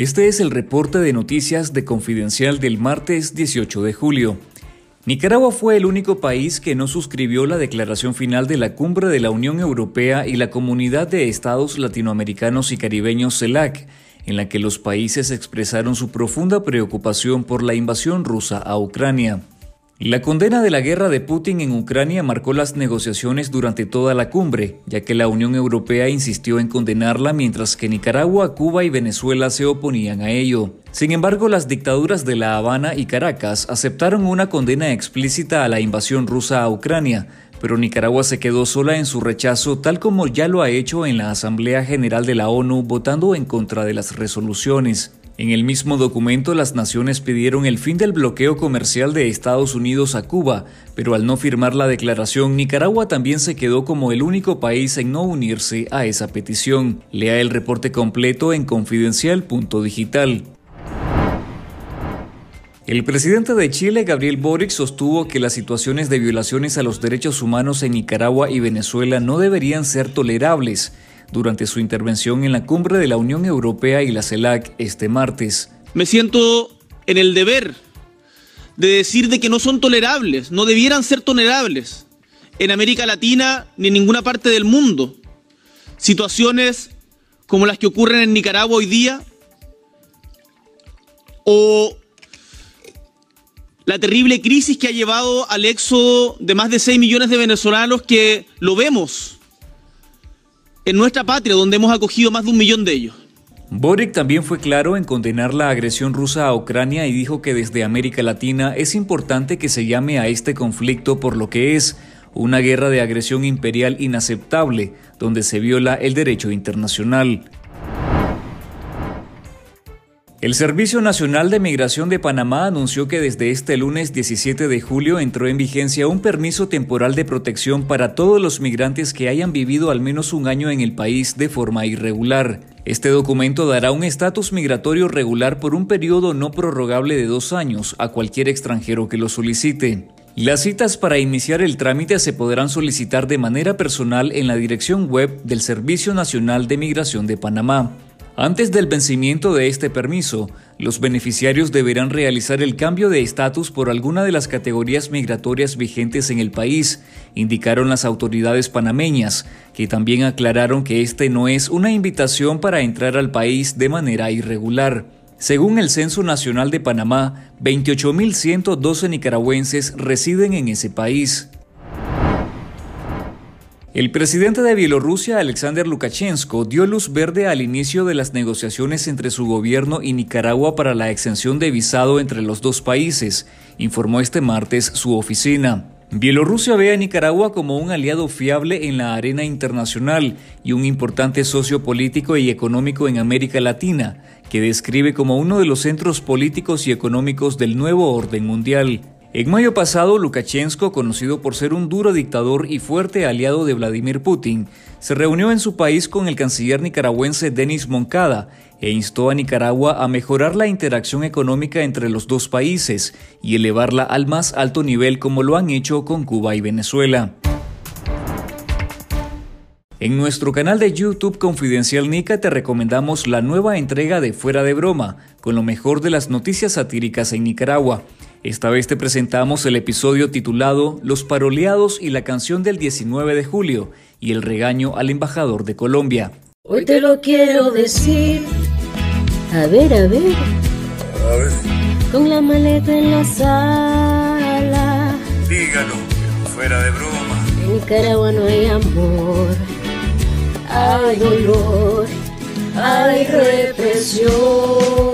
Este es el reporte de noticias de Confidencial del martes 18 de julio. Nicaragua fue el único país que no suscribió la declaración final de la cumbre de la Unión Europea y la Comunidad de Estados Latinoamericanos y Caribeños CELAC, en la que los países expresaron su profunda preocupación por la invasión rusa a Ucrania. La condena de la guerra de Putin en Ucrania marcó las negociaciones durante toda la cumbre, ya que la Unión Europea insistió en condenarla mientras que Nicaragua, Cuba y Venezuela se oponían a ello. Sin embargo, las dictaduras de La Habana y Caracas aceptaron una condena explícita a la invasión rusa a Ucrania, pero Nicaragua se quedó sola en su rechazo tal como ya lo ha hecho en la Asamblea General de la ONU votando en contra de las resoluciones. En el mismo documento, las naciones pidieron el fin del bloqueo comercial de Estados Unidos a Cuba, pero al no firmar la declaración, Nicaragua también se quedó como el único país en no unirse a esa petición. Lea el reporte completo en confidencial.digital. El presidente de Chile, Gabriel Boric, sostuvo que las situaciones de violaciones a los derechos humanos en Nicaragua y Venezuela no deberían ser tolerables durante su intervención en la cumbre de la Unión Europea y la CELAC este martes. Me siento en el deber de decir de que no son tolerables, no debieran ser tolerables en América Latina ni en ninguna parte del mundo. Situaciones como las que ocurren en Nicaragua hoy día o la terrible crisis que ha llevado al éxodo de más de 6 millones de venezolanos que lo vemos en nuestra patria, donde hemos acogido más de un millón de ellos. Boric también fue claro en condenar la agresión rusa a Ucrania y dijo que desde América Latina es importante que se llame a este conflicto por lo que es una guerra de agresión imperial inaceptable, donde se viola el derecho internacional. El Servicio Nacional de Migración de Panamá anunció que desde este lunes 17 de julio entró en vigencia un permiso temporal de protección para todos los migrantes que hayan vivido al menos un año en el país de forma irregular. Este documento dará un estatus migratorio regular por un periodo no prorrogable de dos años a cualquier extranjero que lo solicite. Las citas para iniciar el trámite se podrán solicitar de manera personal en la dirección web del Servicio Nacional de Migración de Panamá. Antes del vencimiento de este permiso, los beneficiarios deberán realizar el cambio de estatus por alguna de las categorías migratorias vigentes en el país, indicaron las autoridades panameñas, que también aclararon que este no es una invitación para entrar al país de manera irregular. Según el Censo Nacional de Panamá, 28.112 nicaragüenses residen en ese país. El presidente de Bielorrusia, Alexander Lukashenko, dio luz verde al inicio de las negociaciones entre su gobierno y Nicaragua para la exención de visado entre los dos países, informó este martes su oficina. Bielorrusia ve a Nicaragua como un aliado fiable en la arena internacional y un importante socio político y económico en América Latina, que describe como uno de los centros políticos y económicos del nuevo orden mundial. En mayo pasado, Lukashenko, conocido por ser un duro dictador y fuerte aliado de Vladimir Putin, se reunió en su país con el canciller nicaragüense Denis Moncada e instó a Nicaragua a mejorar la interacción económica entre los dos países y elevarla al más alto nivel como lo han hecho con Cuba y Venezuela. En nuestro canal de YouTube Confidencial Nica te recomendamos la nueva entrega de Fuera de Broma, con lo mejor de las noticias satíricas en Nicaragua. Esta vez te presentamos el episodio titulado Los paroleados y la canción del 19 de julio y el regaño al embajador de Colombia. Hoy te lo quiero decir. A ver, a ver. A ver. Con la maleta en la sala. Dígalo, fuera de broma. En Nicaragua no hay amor. Hay dolor. Hay represión.